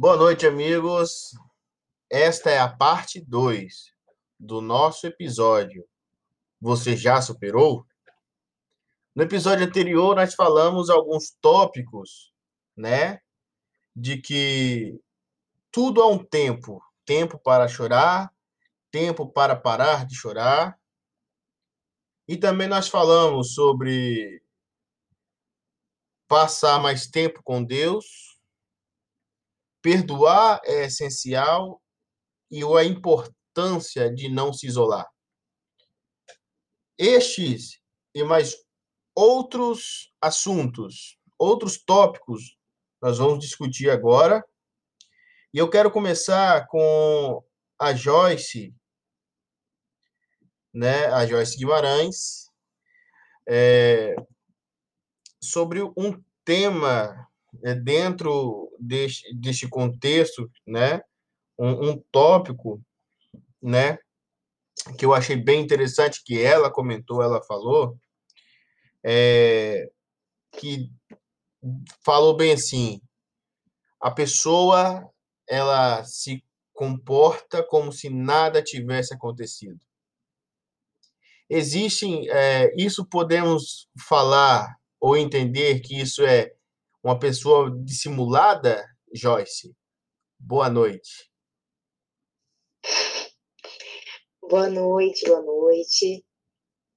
Boa noite, amigos. Esta é a parte 2 do nosso episódio. Você já superou? No episódio anterior, nós falamos alguns tópicos, né? De que tudo há um tempo: tempo para chorar, tempo para parar de chorar. E também nós falamos sobre passar mais tempo com Deus, perdoar é essencial e a importância de não se isolar. Estes e mais outros assuntos, outros tópicos, nós vamos discutir agora. E eu quero começar com a Joyce, né, a Joyce Guimarães, é, sobre um tema é, dentro deste, deste contexto, né, um, um tópico, né, que eu achei bem interessante que ela comentou, ela falou, é, que falou bem assim, a pessoa ela se comporta como se nada tivesse acontecido. Existem, é, isso podemos falar ou entender que isso é uma pessoa dissimulada, Joyce? Boa noite. Boa noite, boa noite.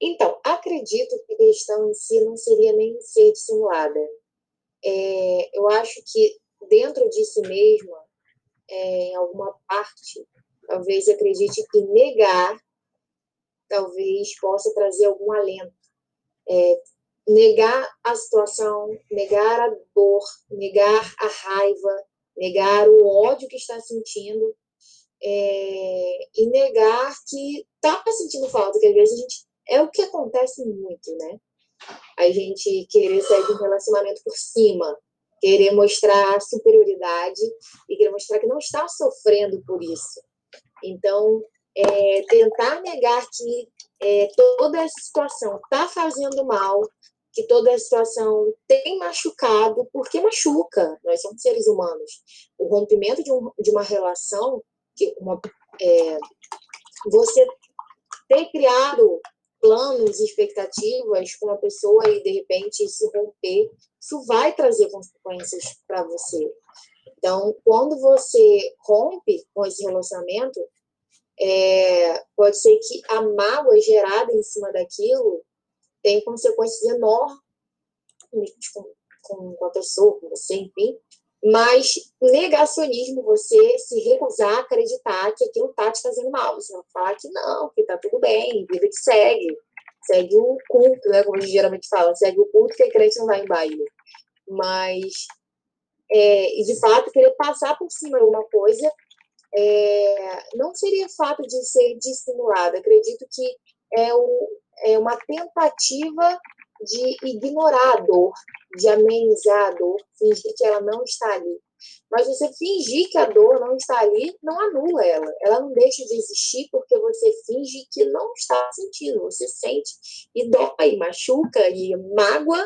Então, acredito que a questão em si não seria nem ser dissimulada. É, eu acho que dentro de si mesma, é, em alguma parte, talvez acredite que negar talvez possa trazer algum alento. É, negar a situação, negar a dor, negar a raiva, negar o ódio que está sentindo é, e negar que está sentindo falta, que às vezes a gente é o que acontece muito, né? A gente querer sair de um relacionamento por cima, querer mostrar superioridade e querer mostrar que não está sofrendo por isso. Então, é, tentar negar que é, toda essa situação está fazendo mal, que toda a situação tem machucado, porque machuca, nós somos seres humanos. O rompimento de, um, de uma relação, que uma, é, você ter criado planos, expectativas com uma pessoa e de repente se romper, isso vai trazer consequências para você. Então, quando você rompe com esse relacionamento, é, pode ser que a mágoa gerada em cima daquilo tem consequências enormes com, com, com a pessoa, com você, enfim. Mas negacionismo, você se recusar a acreditar que aquilo está te fazendo mal. Você vai falar que não, que está tudo bem, vida que segue. Segue o culto, né? Como a gente geralmente fala, segue o culto que a crente não vai em baile. Mas, é, e de fato, querer passar por cima de alguma coisa é, não seria fato de ser dissimulado. Acredito que é, o, é uma tentativa de ignorar a dor, de amenizar a dor, fingir que ela não está ali. Mas você fingir que a dor não está ali, não anula ela. Ela não deixa de existir porque você finge que não está sentindo. Você sente e dói, machuca e mágoa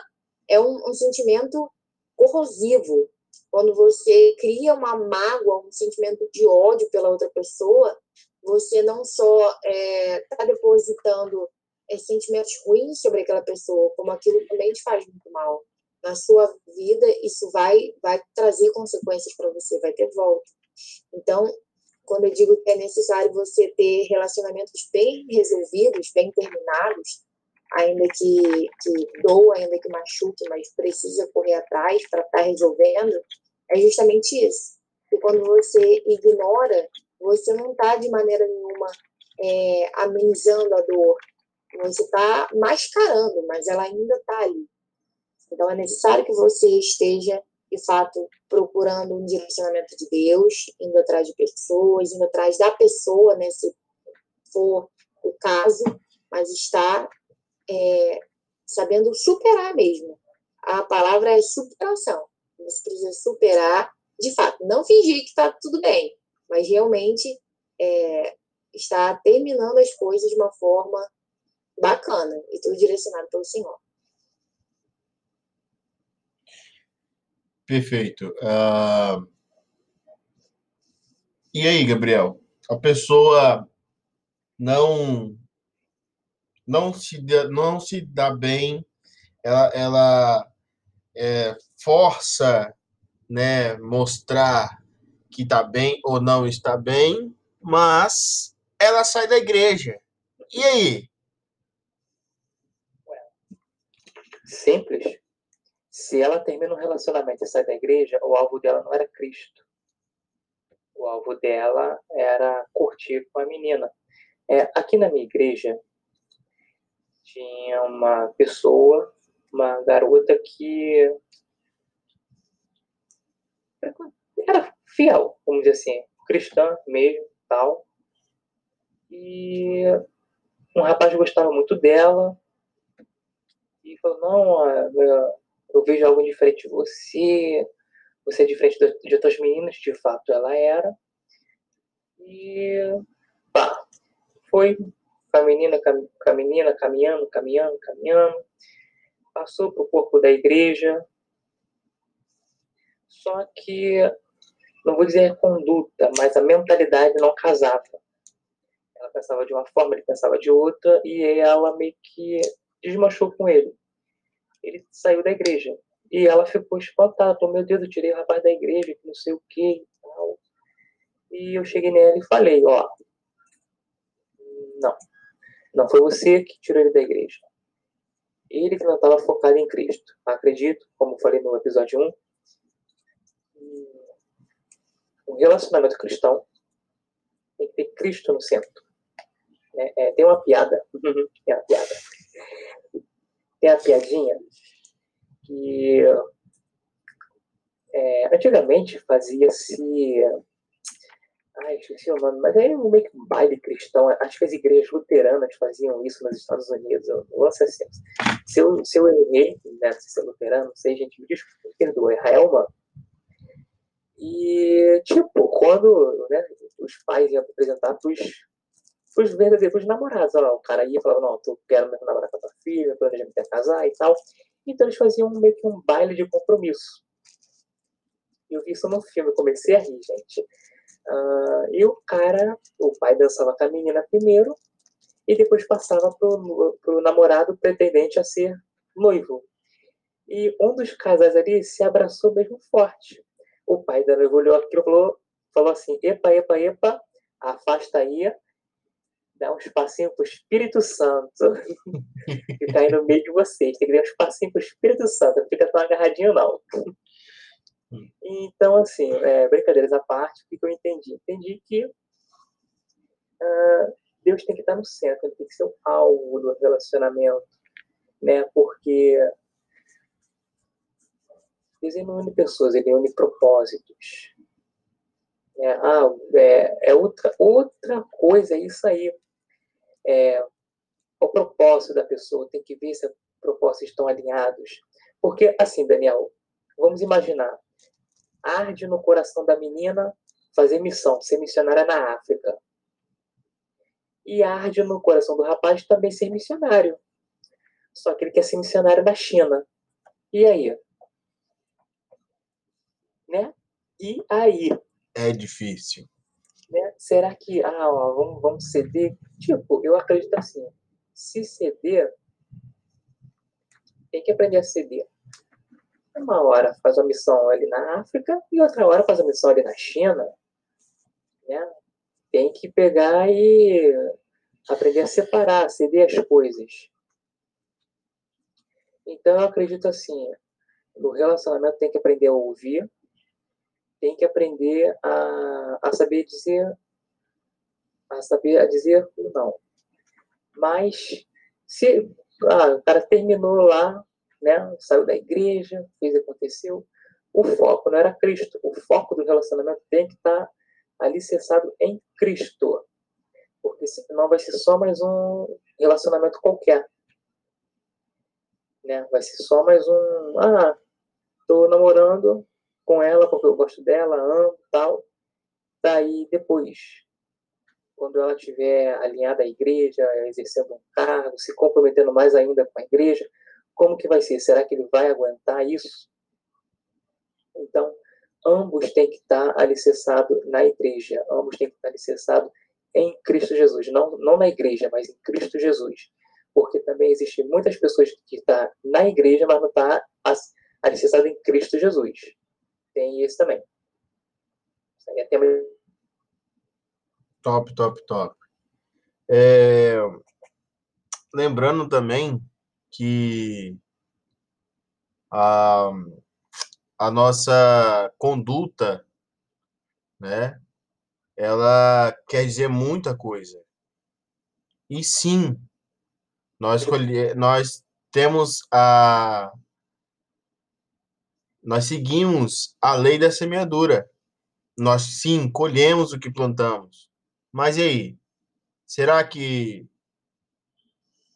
é um, um sentimento corrosivo. Quando você cria uma mágoa, um sentimento de ódio pela outra pessoa, você não só está é, tá depositando é, sentimentos ruins sobre aquela pessoa, como aquilo também te faz muito mal. Na sua vida, isso vai, vai trazer consequências para você, vai ter volta. Então, quando eu digo que é necessário você ter relacionamentos bem resolvidos, bem terminados, ainda que, que doa, ainda que machuque, mas precisa correr atrás para estar tá resolvendo, é justamente isso. E quando você ignora, você não está de maneira nenhuma é, amenizando a dor, você está mascarando, mas ela ainda está ali. Então é necessário que você esteja, de fato, procurando um direcionamento de Deus, indo atrás de pessoas, indo atrás da pessoa, né, se for o caso, mas está é, sabendo superar mesmo. A palavra é superação. Você precisa superar, de fato, não fingir que está tudo bem, mas realmente é, está terminando as coisas de uma forma bacana e tudo direcionado pelo Senhor. Perfeito. Uh, E aí, Gabriel? A pessoa não não se dá, não se dá bem, ela, ela é, força, né, mostrar que está bem ou não está bem, mas ela sai da igreja. E aí? Simples. Se ela termina um relacionamento e sai da igreja, o alvo dela não era Cristo. O alvo dela era curtir com a menina. É, aqui na minha igreja, tinha uma pessoa, uma garota que era fiel, vamos dizer assim, cristã mesmo, tal. E um rapaz gostava muito dela e falou: Não, eu vejo algo diferente de você, você é diferente de outras meninas, de fato ela era. E pá, foi com a menina, com a menina caminhando, caminhando, caminhando, passou para o corpo da igreja. Só que, não vou dizer conduta, mas a mentalidade não casava. Ela pensava de uma forma, ele pensava de outra, e ela meio que desmanchou com ele. Ele saiu da igreja. E ela ficou espantada. Meu Deus, eu tirei o rapaz da igreja, que não sei o que e tal. E eu cheguei nela e falei, ó, não, não foi você que tirou ele da igreja. Ele que não estava focado em Cristo. Acredito, como falei no episódio 1, um relacionamento cristão tem que ter Cristo no centro. É, é, tem uma piada. tem uma piada. Tem a piadinha que é, antigamente fazia-se Ai, esqueci o nome, mas é um meio que um baile cristão. Acho que as igrejas luteranas faziam isso nos Estados Unidos. Eu não sei se, se, eu, se eu errei, né, se é luterano, não sei, gente, me desculpa, perdoa, é Raelma. E, tipo, quando né, os pais iam apresentar pros, pros verdadeiros namorados, ó, o cara ia e falava, não, tu quero mesmo namorar com a tua filha, planejamento é casar e tal. Então eles faziam meio que um baile de compromisso. Eu vi isso no filme, comecei a rir, gente. Uh, e o cara, o pai dançava com a menina primeiro e depois passava pro, pro namorado pretendente a ser noivo. E um dos casais ali se abraçou mesmo forte. O pai da olhou aquilo e falou, falou assim: epa, epa, epa, afasta aí, dá um espacinho pro Espírito Santo que tá aí no meio de vocês. Tem que dar um espacinho pro Espírito Santo, não fica tão agarradinho, não. Então, assim, é, brincadeiras à parte, o que eu entendi? Entendi que uh, Deus tem que estar no centro, ele tem que ser o alvo do relacionamento, né? Porque Deus não une pessoas, ele une propósitos. É, ah, é, é, outra, outra coisa, é isso aí. É, o propósito da pessoa, tem que ver se os propósitos estão alinhados. Porque, assim, Daniel, vamos imaginar, arde no coração da menina fazer missão, ser missionária na África. E arde no coração do rapaz também ser missionário. Só que ele quer ser missionário na China. E aí? Né? E aí? É difícil. Né? Será que, ah, ó, vamos, vamos ceder? Tipo, eu acredito assim, se ceder, tem que aprender a ceder. Uma hora faz uma missão ali na África e outra hora faz uma missão ali na China. Né? Tem que pegar e aprender a separar, ceder as coisas. Então, eu acredito assim, no relacionamento tem que aprender a ouvir, tem que aprender a, a saber dizer a saber a dizer não. Mas se ah, o cara terminou lá né? Saiu da igreja, fez aconteceu. O foco não era Cristo. O foco do relacionamento tem que estar alicerçado em Cristo. Porque senão vai ser só mais um relacionamento qualquer. Né? Vai ser só mais um. Ah, tô namorando com ela porque eu gosto dela, amo tal. Daí depois, quando ela estiver alinhada à igreja, exercendo um cargo, se comprometendo mais ainda com a igreja, como que vai ser? Será que ele vai aguentar isso? Então, ambos têm que estar alicerçados na igreja, ambos têm que estar alicerçados em Cristo Jesus, não, não na igreja, mas em Cristo Jesus. Porque também existem muitas pessoas que estão tá na igreja, mas não estão tá alicerçadas em Cristo Jesus. Tem isso também. Isso aí é tema... Top, top, top. É... Lembrando também que a, a nossa conduta, né, ela quer dizer muita coisa. E sim, nós, nós temos a. Nós seguimos a lei da semeadura. Nós sim colhemos o que plantamos. Mas e aí? Será que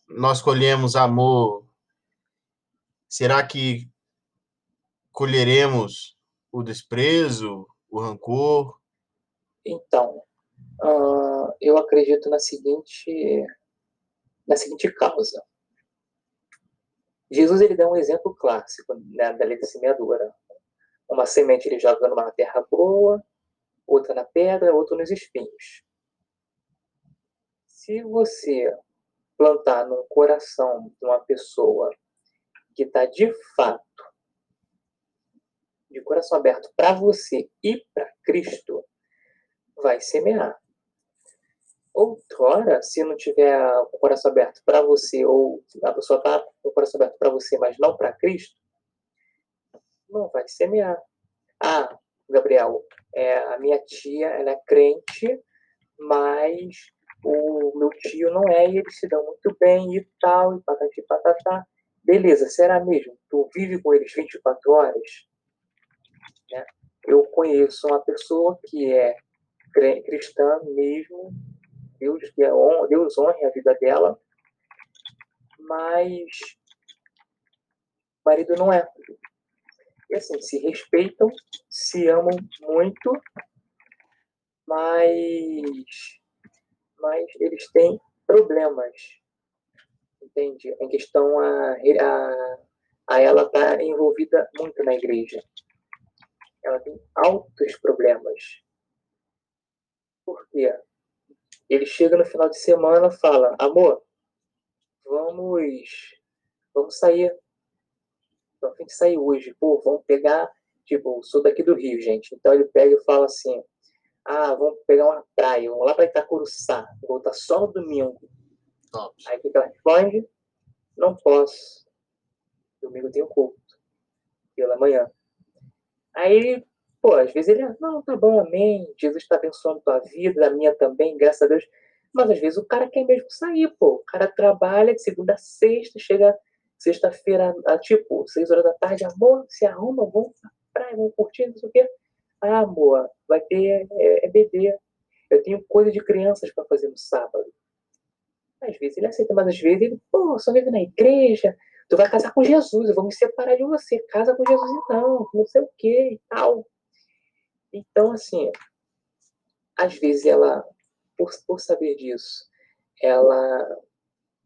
nós colhemos amor? Será que colheremos o desprezo, o rancor? Então, uh, eu acredito na seguinte, na seguinte causa. Jesus ele dá um exemplo clássico né, da lei da. Uma semente ele joga numa terra boa, outra na pedra, outra nos espinhos. Se você plantar no coração de uma pessoa que está de fato de coração aberto para você e para Cristo, vai semear. Outrora, se não tiver o coração aberto para você, ou a pessoa está com o coração aberto para você, mas não para Cristo, não vai semear. Ah, Gabriel, é, a minha tia ela é crente, mas o meu tio não é, e eles se dão muito bem e tal, e patati patatá. Beleza, será mesmo? Tu vive com eles 24 horas? Né? Eu conheço uma pessoa que é cristã mesmo, Deus, que é, Deus honre a vida dela, mas o marido não é. E assim, se respeitam, se amam muito, mas, mas eles têm problemas, entende? Em questão a, a, a ela estar tá envolvida muito na igreja. Ela tem altos problemas por quê? Ele chega no final de semana e fala, amor, vamos, vamos sair. Vamos de sair hoje. Pô, vamos pegar, tipo, sou daqui do Rio, gente. Então ele pega e fala assim, ah, vamos pegar uma praia, vamos lá para Itacuruçá, voltar só no domingo. Aí o que ela responde? Não posso. Domingo eu tenho culto. Pela manhã. Aí Pô, às vezes ele, não, tá bom, amém, Jesus está abençoando tua vida, a minha também, graças a Deus. Mas às vezes o cara quer mesmo sair, pô. O cara trabalha de segunda a sexta, chega sexta-feira, tipo, seis horas da tarde, amor, se arruma, vamos pra praia, vamos curtir, não sei o quê. Ah, amor, vai ter é, é bebê. Eu tenho coisa de crianças para fazer no sábado. Às vezes ele aceita, mas às vezes ele, pô, só vive na igreja, tu vai casar com Jesus, eu vou me separar de você, casa com Jesus então, não sei o quê e tal. Então, assim, às vezes ela, por, por saber disso, ela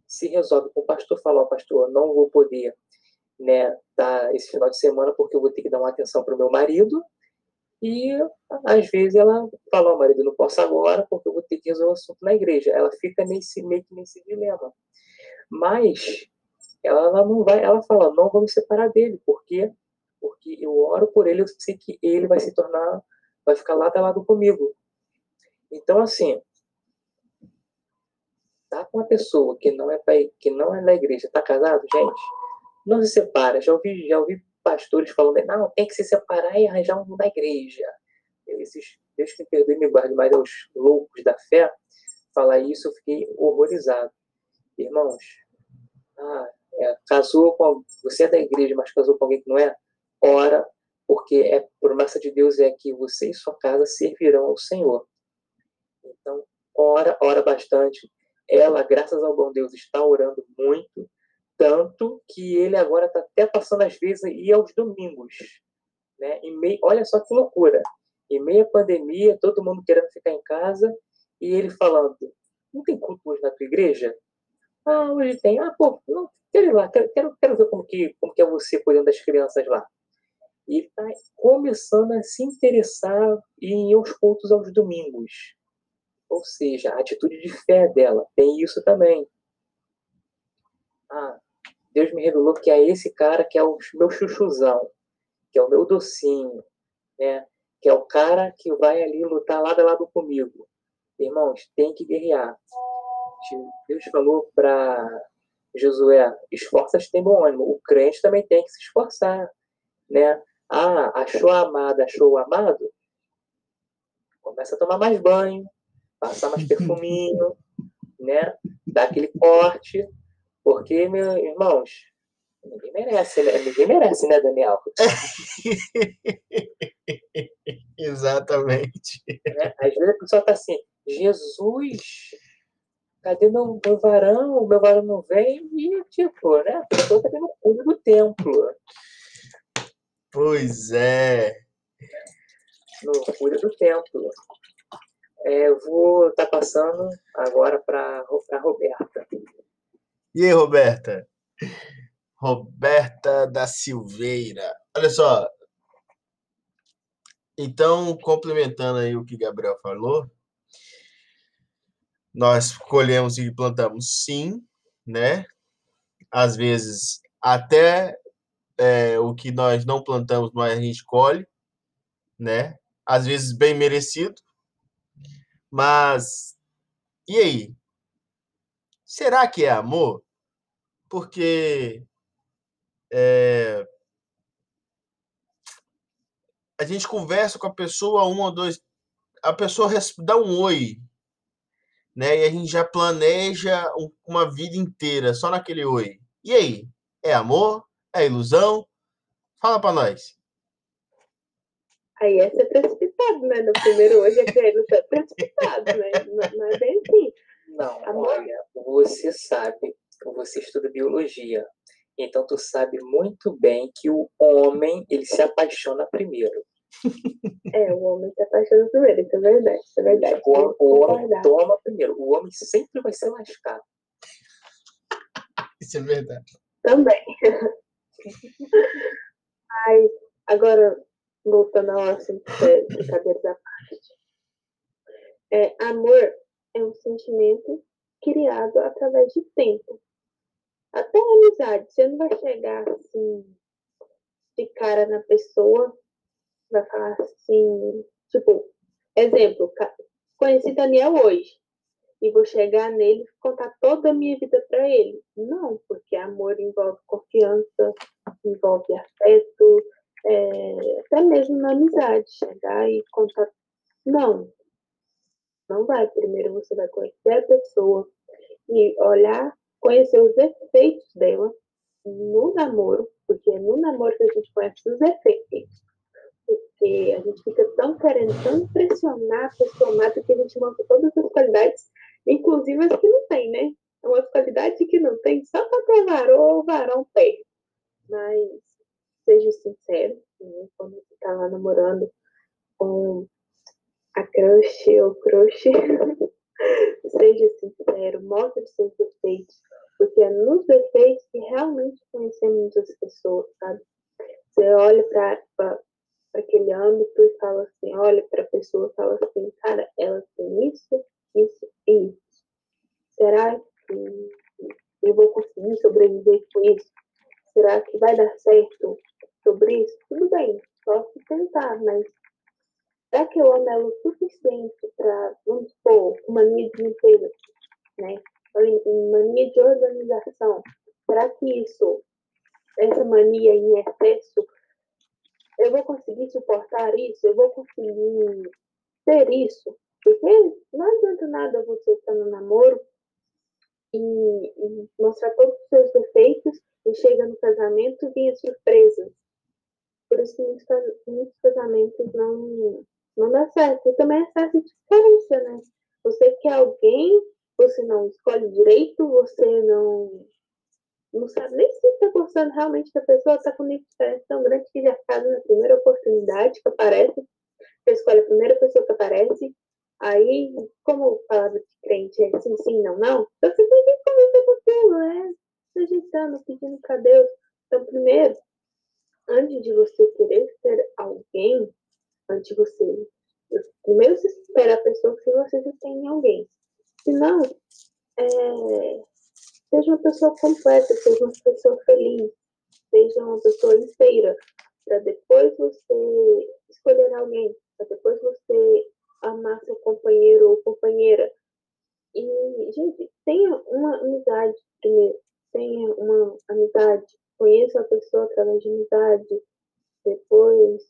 se resolve com o pastor, fala, ó, pastor, não vou poder né, dar esse final de semana porque eu vou ter que dar uma atenção para o meu marido. E às vezes ela fala, ó, marido, não posso agora porque eu vou ter que resolver o assunto na igreja. Ela fica nesse meio que nesse dilema. Mas ela, ela não vai, ela fala, não vou me separar dele, porque porque eu oro por ele, eu sei que ele vai se tornar vai ficar lado a lado comigo. Então, assim, tá com uma pessoa que não é que não é da igreja, tá casado, gente, não se separa. Já ouvi, já ouvi pastores falando, não, tem que se separar e arranjar um da igreja. Esses, Deus que me perdoe me guarde, mas os loucos da fé, falar isso, eu fiquei horrorizado. Irmãos, ah, é, casou com. Você é da igreja, mas casou com alguém que não é? Ora porque é promessa de Deus é que você e sua casa servirão ao Senhor. Então, ora, ora bastante. Ela, graças ao bom Deus, está orando muito, tanto que ele agora está até passando às vezes e aos domingos, né? E meio, olha só que loucura. Em meia pandemia, todo mundo querendo ficar em casa e ele falando: "Não tem culto hoje na tua igreja?" Ah, hoje tem. Ah, pô, não, quero ir lá, quero, quero, quero ver como que, como que é você cuidando das crianças lá. E está começando a se interessar em aos cultos aos domingos. Ou seja, a atitude de fé dela tem isso também. Ah, Deus me revelou que é esse cara que é o meu chuchuzão, que é o meu docinho, né? que é o cara que vai ali lutar lado a lado comigo. Irmãos, tem que guerrear. Deus falou para Josué, esforça-te tem bom ânimo. O crente também tem que se esforçar, né? Ah, achou a amada, achou o amado? Começa a tomar mais banho, passar mais perfuminho, né? Dá aquele corte, porque, meus irmãos, ninguém merece, né? Ninguém merece, né, Daniel? Exatamente. Né? Às vezes a pessoa tá assim, Jesus, cadê meu, meu varão? O meu varão não vem e, tipo, né? A pessoa tá no fundo do templo. Pois é. No fundo do templo. É, eu vou estar tá passando agora para a Roberta. E aí, Roberta? Roberta da Silveira. Olha só. Então, complementando aí o que Gabriel falou, nós colhemos e plantamos sim, né? Às vezes até é, o que nós não plantamos, mas a gente colhe, né? Às vezes bem merecido. Mas e aí? Será que é amor? Porque é, a gente conversa com a pessoa um ou dois, a pessoa dá um oi, né? E a gente já planeja uma vida inteira só naquele oi. E aí? É amor? É ilusão? Fala para nós. Aí é ser precipitado, né? No primeiro hoje é querer ser precipitado, né? Não, não é bem assim. Não, amor. olha, você sabe, você estuda biologia, então tu sabe muito bem que o homem, ele se apaixona primeiro. É, o homem se apaixona primeiro, isso é verdade, isso é verdade. O, o homem toma primeiro, o homem sempre vai ser lascado. Isso é verdade. Também. Ai, agora, voltando ao assunto de brincadeira da parte. É, amor é um sentimento criado através de tempo. Até amizade, você não vai chegar assim de cara na pessoa vai falar assim, tipo, exemplo, conheci Daniel hoje e vou chegar nele e contar toda a minha vida para ele. Não, porque amor envolve confiança, envolve afeto, é, até mesmo na amizade, chegar e contar. Não, não vai. Primeiro você vai conhecer a pessoa e olhar, conhecer os efeitos dela no namoro, porque é no namoro que a gente conhece os efeitos porque a gente fica tão querendo, tão impressionar a pessoa amada que a gente mostra todas as qualidades, inclusive as que não tem, né? É uma qualidade que não tem, só para ter varão, o varão tem. Mas seja sincero, né? quando você está lá namorando com a crush ou crush, seja sincero, mostre seus defeitos, porque é nos defeitos que realmente conhecemos as pessoas, sabe? Você olha para aquele âmbito e fala assim, olha para a pessoa e fala assim, cara, ela tem isso, isso e isso. Será que eu vou conseguir sobreviver com isso? Será que vai dar certo sobre isso? Tudo bem, posso tentar, mas será que eu amo ela o suficiente para, vamos supor, mania de limpeza, né? Mania de organização. Será que isso, essa mania em excesso, eu vou conseguir suportar isso, eu vou conseguir ter isso. Porque não adianta nada você estar no namoro e, e mostrar todos os seus defeitos e chega no casamento vinha surpresas. Por isso muitos, muitos casamentos não, não dá certo. E também é certo de carência, né? Você quer alguém, você não escolhe direito, você não não sabe nem se está gostando realmente da pessoa, está com uma diferença tão grande que já casa na primeira oportunidade que aparece, você escolhe a primeira pessoa que aparece, aí, como palavra de crente é sim, sim, não, não, então você tem que conversar com aquilo, né? Ajeitando, pedindo para Deus. Então, primeiro, antes de você querer ser alguém, antes de você. Primeiro você espera a pessoa que você já tem alguém. Se não, é, seja uma pessoa completa, seja uma pessoa feliz, seja uma pessoa inteira, para depois você escolher alguém, para depois você amar seu companheiro ou companheira. E, gente, tenha uma amizade primeiro, tenha uma amizade, conheça a pessoa através de amizade, depois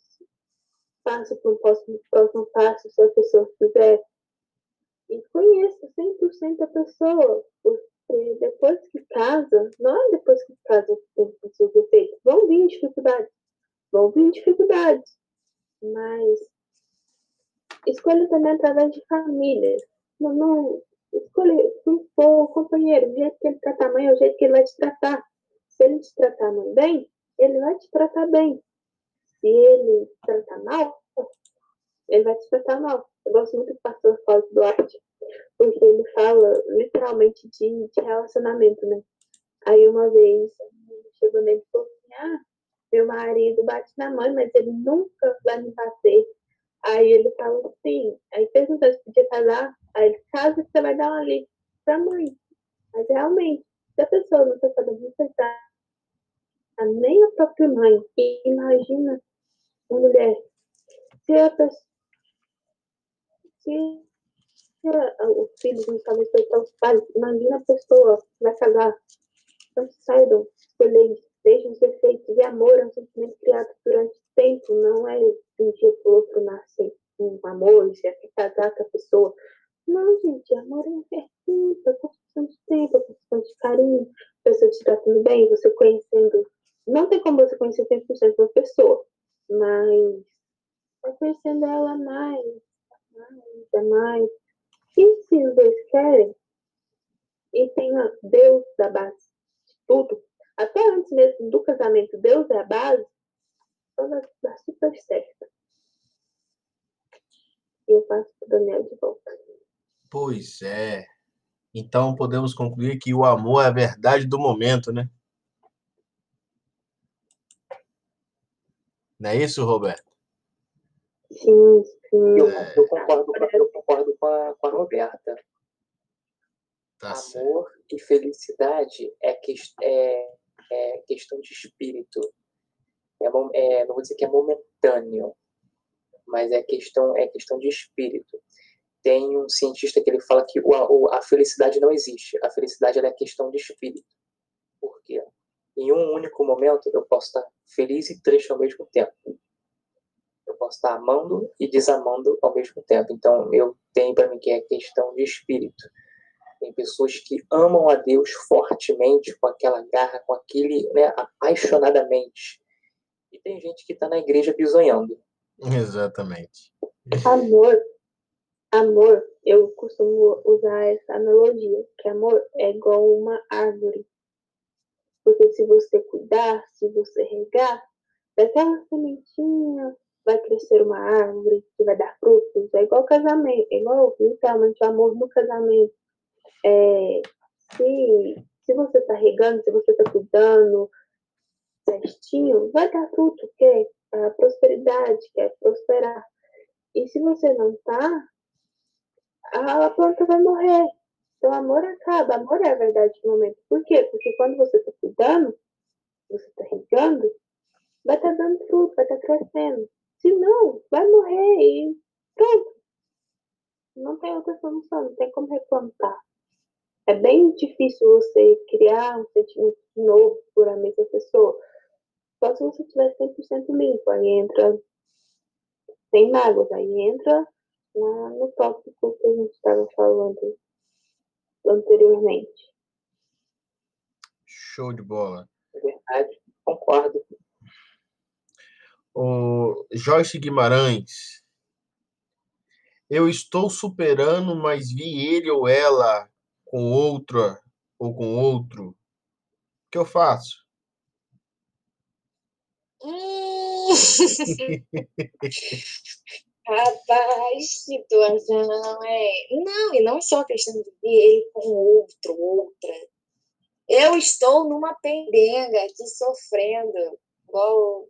passe para o próximo, próximo passo se a pessoa quiser. E conheça 100% a pessoa, porque depois que casa, não é depois que casa que tem ser defeitos, vão vir dificuldades, vão vir dificuldades, mas escolha também através de família. Não, não escolha, se for companheiro, o jeito que ele trata a mãe é o jeito que ele vai te tratar. Se ele te tratar a mãe bem, ele vai te tratar bem. Se ele te tratar mal, ele vai te tratar mal. Eu gosto muito do pastor Fábio Duarte, porque ele fala literalmente de, de relacionamento, né? Aí uma vez chegou nele e falou assim, ah, meu marido bate na mãe, mas ele nunca vai me bater. Aí ele falou assim, aí perguntou se podia casar, aí ele que você vai dar uma ali pra mãe. Mas realmente, se a pessoa não está sabendo respeitar nem a própria mãe, e imagina uma mulher, se a pessoa se os filhos não sabem respeitar os pais, imagina a pessoa que vai casar. Então saibam escolher, deixem os defeitos. E amor é um sentimento criado durante tempo, não é de um dia para o outro nascer um amor, você quer casar com a pessoa. Não, gente, amor é tempo, é construção de tempo, é construção de carinho, pessoa te tratando bem, você conhecendo. Não tem como você conhecer 100% da pessoa, mas vai conhecendo ela mais, mais, mais. E se os dois querem, e tenha Deus da base de tudo, até antes mesmo do casamento, Deus é a base, então dá super certo. E eu passo o Daniel de volta. Pois é. Então podemos concluir que o amor é a verdade do momento, né? Não é isso, Roberto? Sim, sim. Eu, eu concordo, eu concordo com, a, com a Roberta. Tá Amor certo. e felicidade é, que, é, é questão de espírito. É, é, não vou dizer que é momentâneo, mas é questão, é questão de espírito. Tem um cientista que ele fala que o, o- a felicidade não existe. A felicidade ela é questão de espírito. Por quê? Em um único momento eu posso estar feliz e triste ao mesmo tempo. Eu posso estar amando e desamando ao mesmo tempo. Então eu tenho para mim que é questão de espírito. Tem pessoas que amam a Deus fortemente, com aquela garra, com aquele, né, apaixonadamente. E tem gente que está na igreja bisonhando. Exatamente. Amor, amor, eu costumo usar essa analogia, que amor é igual uma árvore. Porque se você cuidar, se você regar, daquela sementinha vai crescer uma árvore que vai dar frutos. É igual casamento, é igual literalmente o amor no casamento. É, se, se você está regando, se você está cuidando certinho, vai dar fruto, que é a prosperidade, que é prosperar. E se você não tá, a planta vai morrer. Então, amor acaba. Amor é a verdade do momento. Por quê? Porque quando você está cuidando, você está regando, vai estar dando fruto, vai estar crescendo. Se não, vai morrer e pronto. Não tem outra solução, não tem como replantar. É bem difícil você criar um sentimento novo por a mesma pessoa. Só se você estiver 100% limpo. Aí entra sem mágoas. Aí entra na, no tópico que a gente estava falando anteriormente. Show de bola. É verdade, concordo. O Joyce Guimarães. Eu estou superando, mas vi ele ou ela com outra ou com outro. O que eu faço? Rapaz, situação é. Não, e não só a questão de ele com outro, outra. Eu estou numa pendenga aqui sofrendo, igual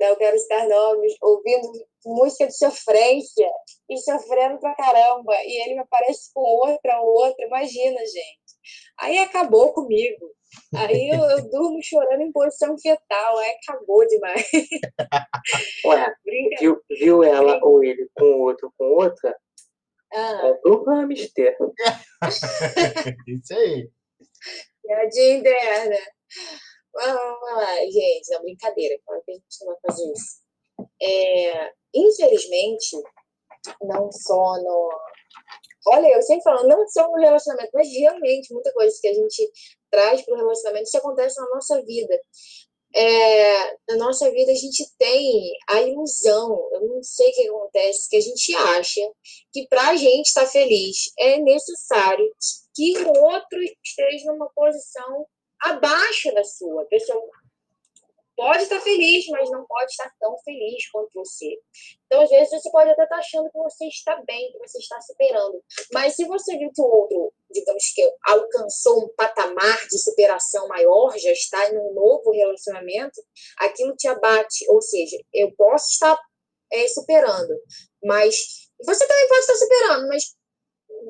não quero citar nomes, ouvindo música de sofrência e sofrendo pra caramba. E ele me aparece com outra, outra, imagina, gente. Aí acabou comigo. Aí eu, eu, durmo chorando em posição fetal, aí acabou demais. Ué, viu, viu ela ou ele com outro, com outra? Ah. Comprou um hamster. Isso aí. Piadinha interna. Lá, gente, não, brincadeira, claro que a gente não vai fazer isso. É, infelizmente, não só no. Olha, eu sempre falo, não só no relacionamento, mas realmente muita coisa que a gente traz para o relacionamento, isso acontece na nossa vida. É, na nossa vida a gente tem a ilusão, eu não sei o que acontece, que a gente acha que para a gente estar tá feliz é necessário que o outro esteja numa posição abaixo da sua. A pessoa pode estar feliz, mas não pode estar tão feliz quanto você. Então, às vezes, você pode até estar achando que você está bem, que você está superando. Mas se você viu que o outro, digamos que alcançou um patamar de superação maior, já está em um novo relacionamento, aquilo te abate. Ou seja, eu posso estar é, superando, mas você também pode estar superando, mas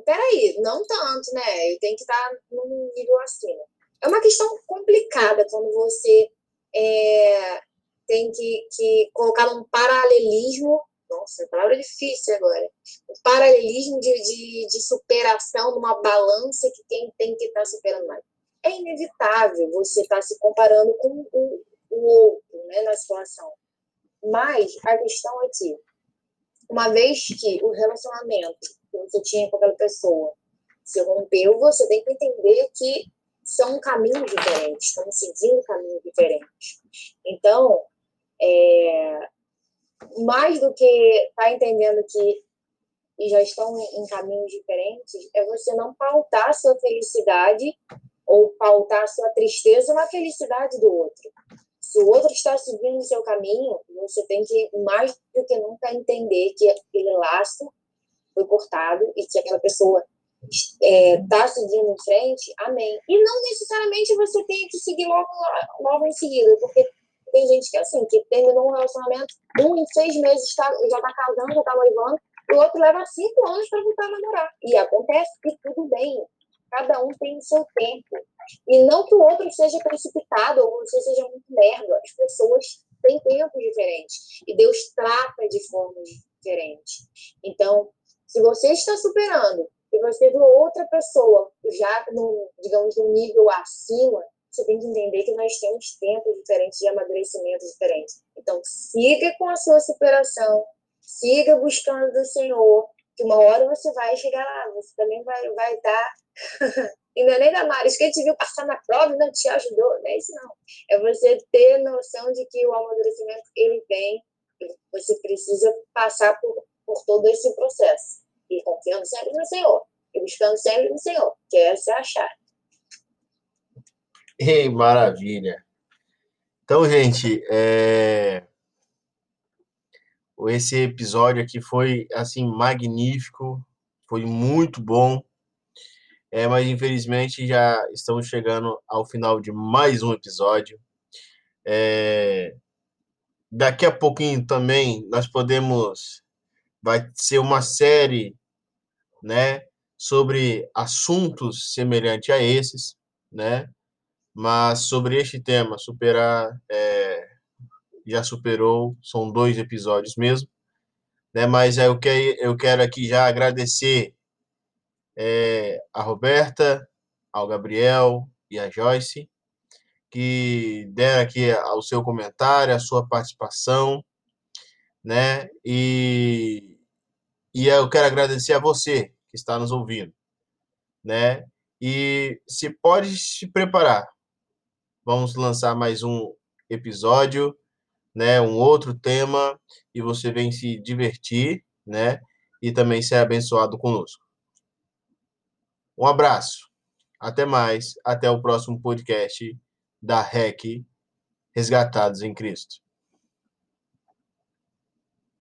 peraí, não tanto, né? Eu tenho que estar num nível acima. É uma questão complicada quando você é, tem que, que colocar um paralelismo. Nossa, palavra difícil agora. Um paralelismo de, de, de superação balança que quem tem que estar tá superando mais. É inevitável você estar tá se comparando com o, o outro né, na situação. Mas a questão é que, uma vez que o relacionamento que você tinha com aquela pessoa se rompeu, você tem que entender que são caminhos diferentes, estão seguindo caminhos diferentes. Então, é, mais do que estar tá entendendo que já estão em caminhos diferentes, é você não pautar sua felicidade ou pautar sua tristeza na felicidade do outro. Se o outro está seguindo o seu caminho, você tem que, mais do que nunca, entender que aquele laço foi cortado e que aquela pessoa é, tá seguindo em frente, amém. E não necessariamente você tem que seguir logo, logo em seguida, porque tem gente que é assim, que terminou um relacionamento, um em seis meses tá, já está casando, já está noivando, o outro leva cinco anos para voltar a namorar. E acontece que tudo bem. Cada um tem o seu tempo. E não que o outro seja precipitado ou você seja muito merda. As pessoas têm tempos diferentes. E Deus trata de formas diferentes. Então, se você está superando e você viu outra pessoa já, no, digamos, um nível acima, você tem que entender que nós temos tempos diferentes de amadurecimento diferentes. Então, siga com a sua superação, siga buscando do Senhor, que uma hora você vai chegar lá, você também vai, vai estar. e não é nem da Maris, que gente viu passar na prova e não te ajudou, não é isso não. É você ter noção de que o amadurecimento, ele vem, você precisa passar por, por todo esse processo e confiando sempre no Senhor, e buscando sempre no Senhor, que é a chave. Ei, maravilha! Então, gente, é... esse episódio aqui foi, assim, magnífico, foi muito bom, é, mas infelizmente já estamos chegando ao final de mais um episódio. É... Daqui a pouquinho também nós podemos vai ser uma série né, sobre assuntos semelhantes a esses, né, mas sobre este tema, superar, é, já superou, são dois episódios mesmo, né, mas eu quero, eu quero aqui já agradecer é, a Roberta, ao Gabriel e a Joyce, que deram aqui o seu comentário, a sua participação, né, e e eu quero agradecer a você que está nos ouvindo, né? E se pode se preparar. Vamos lançar mais um episódio, né? Um outro tema e você vem se divertir, né? E também ser abençoado conosco. Um abraço. Até mais. Até o próximo podcast da REC Resgatados em Cristo.